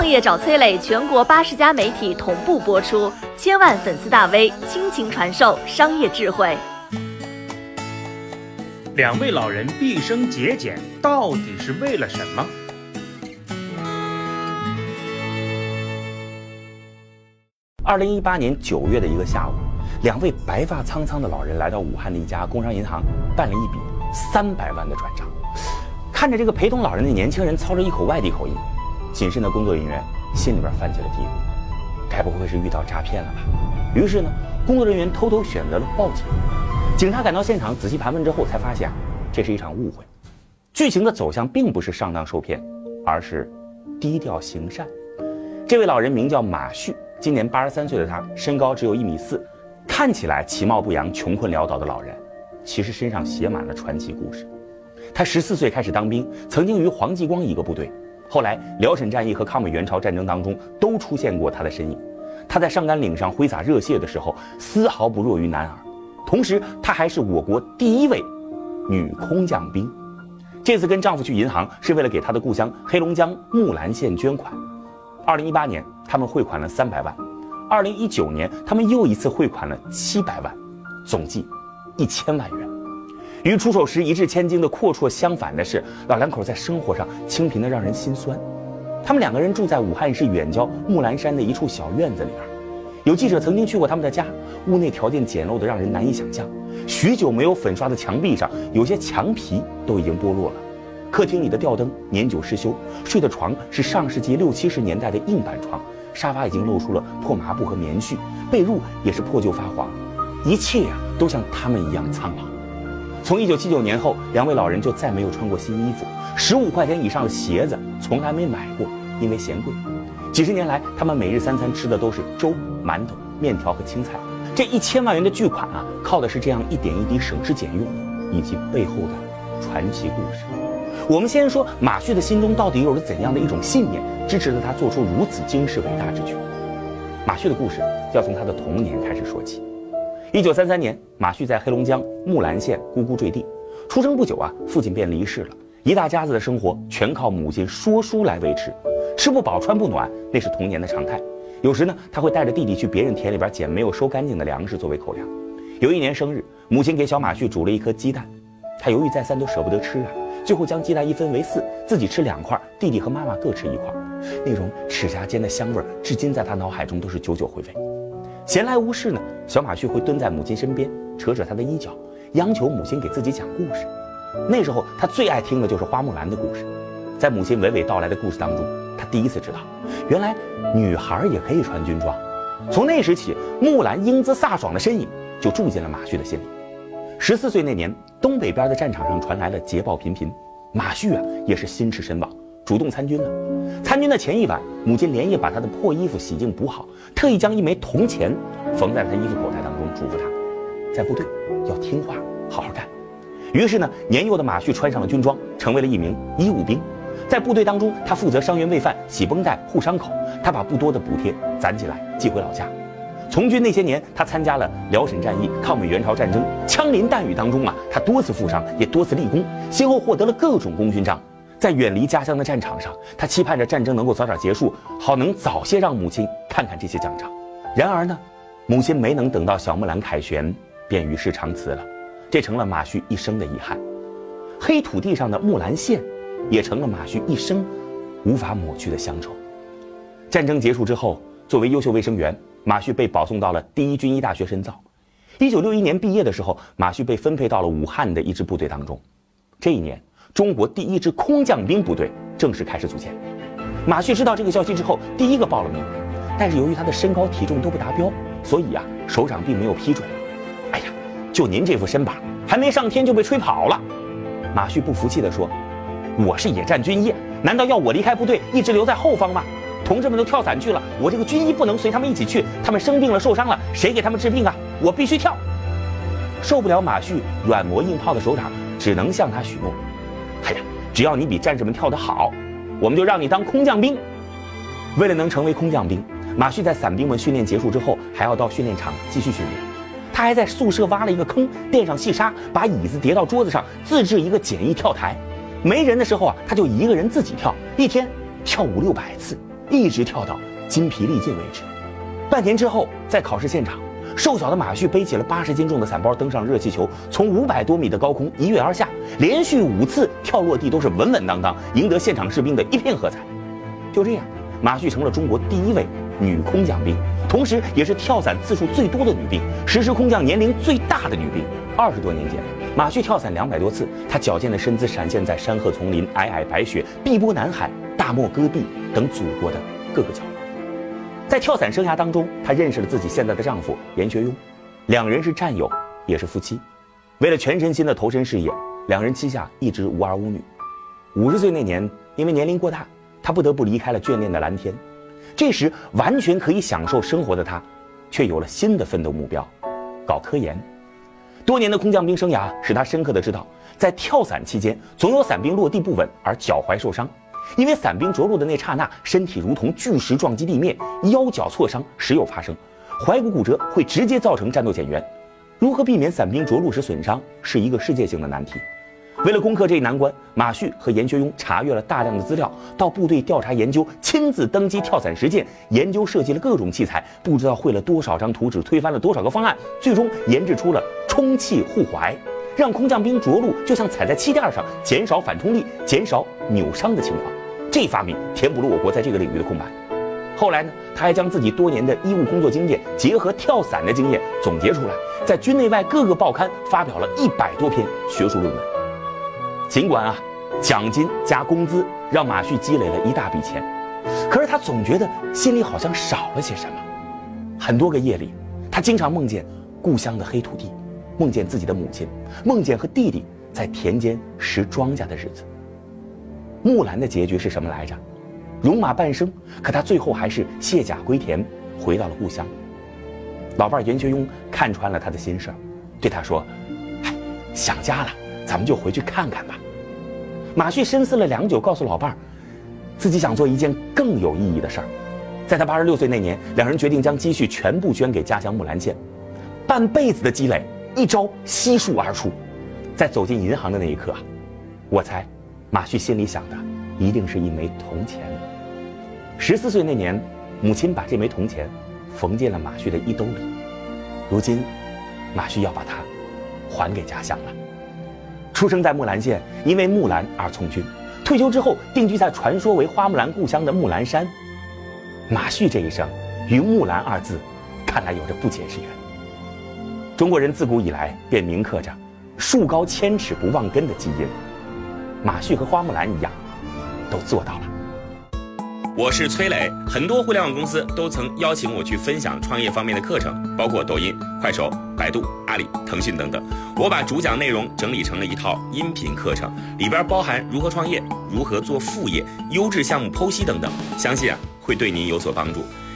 创业找崔磊，全国八十家媒体同步播出，千万粉丝大 V 倾情传授商业智慧。两位老人毕生节俭，到底是为了什么？二零一八年九月的一个下午，两位白发苍苍的老人来到武汉的一家工商银行，办了一笔三百万的转账。看着这个陪同老人的年轻人操着一口外地口音，谨慎的工作人员心里边泛起了嘀咕：该不会是遇到诈骗了吧？于是呢，工作人员偷偷选择了报警。警察赶到现场，仔细盘问之后，才发现这是一场误会。剧情的走向并不是上当受骗，而是低调行善。这位老人名叫马旭，今年八十三岁的他，身高只有一米四，看起来其貌不扬、穷困潦倒的老人，其实身上写满了传奇故事。他十四岁开始当兵，曾经与黄继光一个部队，后来辽沈战役和抗美援朝战争当中都出现过他的身影。他在上甘岭上挥洒热血的时候，丝毫不弱于男儿。同时，她还是我国第一位女空降兵。这次跟丈夫去银行，是为了给她的故乡黑龙江木兰县捐款。二零一八年，他们汇款了三百万；二零一九年，他们又一次汇款了七百万，总计一千万元。与出手时一掷千金的阔绰相反的是，老两口在生活上清贫的让人心酸。他们两个人住在武汉市远郊木兰山的一处小院子里边。有记者曾经去过他们的家，屋内条件简陋的让人难以想象。许久没有粉刷的墙壁上，有些墙皮都已经剥落了。客厅里的吊灯年久失修，睡的床是上世纪六七十年代的硬板床，沙发已经露出了破麻布和棉絮，被褥也是破旧发黄，一切呀都像他们一样苍老。从一九七九年后，两位老人就再没有穿过新衣服，十五块钱以上的鞋子从来没买过，因为嫌贵。几十年来，他们每日三餐吃的都是粥、馒头、面条和青菜。这一千万元的巨款啊，靠的是这样一点一滴省吃俭用，以及背后的传奇故事。我们先说马旭的心中到底有着怎样的一种信念，支持了他做出如此惊世伟大之举。马旭的故事要从他的童年开始说起。一九三三年，马旭在黑龙江木兰县咕咕坠地，出生不久啊，父亲便离世了，一大家子的生活全靠母亲说书来维持。吃不饱穿不暖，那是童年的常态。有时呢，他会带着弟弟去别人田里边捡没有收干净的粮食作为口粮。有一年生日，母亲给小马旭煮了一颗鸡蛋，他犹豫再三都舍不得吃啊，最后将鸡蛋一分为四，自己吃两块，弟弟和妈妈各吃一块。那种齿颊间的香味，至今在他脑海中都是久久回味。闲来无事呢，小马旭会蹲在母亲身边，扯扯她的衣角，央求母亲给自己讲故事。那时候他最爱听的就是花木兰的故事。在母亲娓娓道来的故事当中。他第一次知道，原来女孩也可以穿军装。从那时起，木兰英姿飒爽的身影就住进了马旭的心里。十四岁那年，东北边的战场上传来了捷报频频，马旭啊也是心驰神往，主动参军了。参军的前一晚，母亲连夜把他的破衣服洗净补好，特意将一枚铜钱缝在他衣服口袋当中，嘱咐他，在部队要听话，好好干。于是呢，年幼的马旭穿上了军装，成为了一名医务兵。在部队当中，他负责伤员喂饭、洗绷带、护伤口。他把不多的补贴攒起来寄回老家。从军那些年，他参加了辽沈战役、抗美援朝战争，枪林弹雨当中啊，他多次负伤，也多次立功，先后获得了各种功勋章。在远离家乡的战场上，他期盼着战争能够早点结束，好能早些让母亲看看这些奖章。然而呢，母亲没能等到小木兰凯旋，便与世长辞了，这成了马旭一生的遗憾。黑土地上的木兰县。也成了马旭一生无法抹去的乡愁。战争结束之后，作为优秀卫生员，马旭被保送到了第一军医大学深造。一九六一年毕业的时候，马旭被分配到了武汉的一支部队当中。这一年，中国第一支空降兵部队正式开始组建。马旭知道这个消息之后，第一个报了名，但是由于他的身高体重都不达标，所以啊，首长并没有批准。哎呀，就您这副身板，还没上天就被吹跑了。马旭不服气地说。我是野战军医，难道要我离开部队，一直留在后方吗？同志们都跳伞去了，我这个军医不能随他们一起去。他们生病了、受伤了，谁给他们治病啊？我必须跳。受不了马旭软磨硬泡的首长，只能向他许诺：只要你比战士们跳得好，我们就让你当空降兵。为了能成为空降兵，马旭在伞兵们训练结束之后，还要到训练场继续训练。他还在宿舍挖了一个坑，垫上细沙，把椅子叠到桌子上，自制一个简易跳台。没人的时候啊，他就一个人自己跳，一天跳五六百次。一直跳到筋疲力尽为止。半年之后，在考试现场，瘦小的马旭背起了八十斤重的伞包，登上热气球，从五百多米的高空一跃而下，连续五次跳落地都是稳稳当当，赢得现场士兵的一片喝彩。就这样，马旭成了中国第一位女空降兵，同时也是跳伞次数最多的女兵，实施空降年龄最大的女兵。二十多年间，马旭跳伞两百多次，她矫健的身姿闪现在山河丛林、皑皑白雪、碧波南海、大漠戈壁等祖国的各个角落。在跳伞生涯当中，她认识了自己现在的丈夫严学庸，两人是战友，也是夫妻。为了全身心的投身事业，两人膝下一直无儿无女。五十岁那年，因为年龄过大，她不得不离开了眷恋的蓝天。这时，完全可以享受生活的她，却有了新的奋斗目标：搞科研。多年的空降兵生涯使她深刻的知道，在跳伞期间，总有伞兵落地不稳而脚踝受伤。因为伞兵着陆的那刹那，身体如同巨石撞击地面，腰脚挫伤时有发生，踝骨骨折会直接造成战斗减员。如何避免伞兵着陆时损伤，是一个世界性的难题。为了攻克这一难关，马旭和严学庸查阅了大量的资料，到部队调查研究，亲自登机跳伞实践，研究设计了各种器材，不知道绘了多少张图纸，推翻了多少个方案，最终研制出了充气护踝，让空降兵着陆就像踩在气垫上，减少反冲力，减少扭伤的情况。这发明填补了我国在这个领域的空白。后来呢，他还将自己多年的医务工作经验结合跳伞的经验总结出来，在军内外各个报刊发表了一百多篇学术论文。尽管啊，奖金加工资让马旭积累了一大笔钱，可是他总觉得心里好像少了些什么。很多个夜里，他经常梦见故乡的黑土地，梦见自己的母亲，梦见和弟弟在田间拾庄稼的日子。木兰的结局是什么来着？戎马半生，可他最后还是卸甲归田，回到了故乡。老伴严学庸看穿了他的心事儿，对他说：“哎，想家了，咱们就回去看看吧。”马旭深思了良久，告诉老伴儿，自己想做一件更有意义的事儿。在他八十六岁那年，两人决定将积蓄全部捐给家乡木兰县，半辈子的积累一朝悉数而出。在走进银行的那一刻，我猜。马旭心里想的，一定是一枚铜钱。十四岁那年，母亲把这枚铜钱缝进了马旭的衣兜里。如今，马旭要把它还给家乡了。出生在木兰县，因为木兰而从军，退休之后定居在传说为花木兰故乡的木兰山。马旭这一生与木兰二字，看来有着不解之缘。中国人自古以来便铭刻着“树高千尺不忘根”的基因。马旭和花木兰一样，都做到了。我是崔磊，很多互联网公司都曾邀请我去分享创业方面的课程，包括抖音、快手、百度、阿里、腾讯等等。我把主讲内容整理成了一套音频课程，里边包含如何创业、如何做副业、优质项目剖析等等，相信啊会对您有所帮助。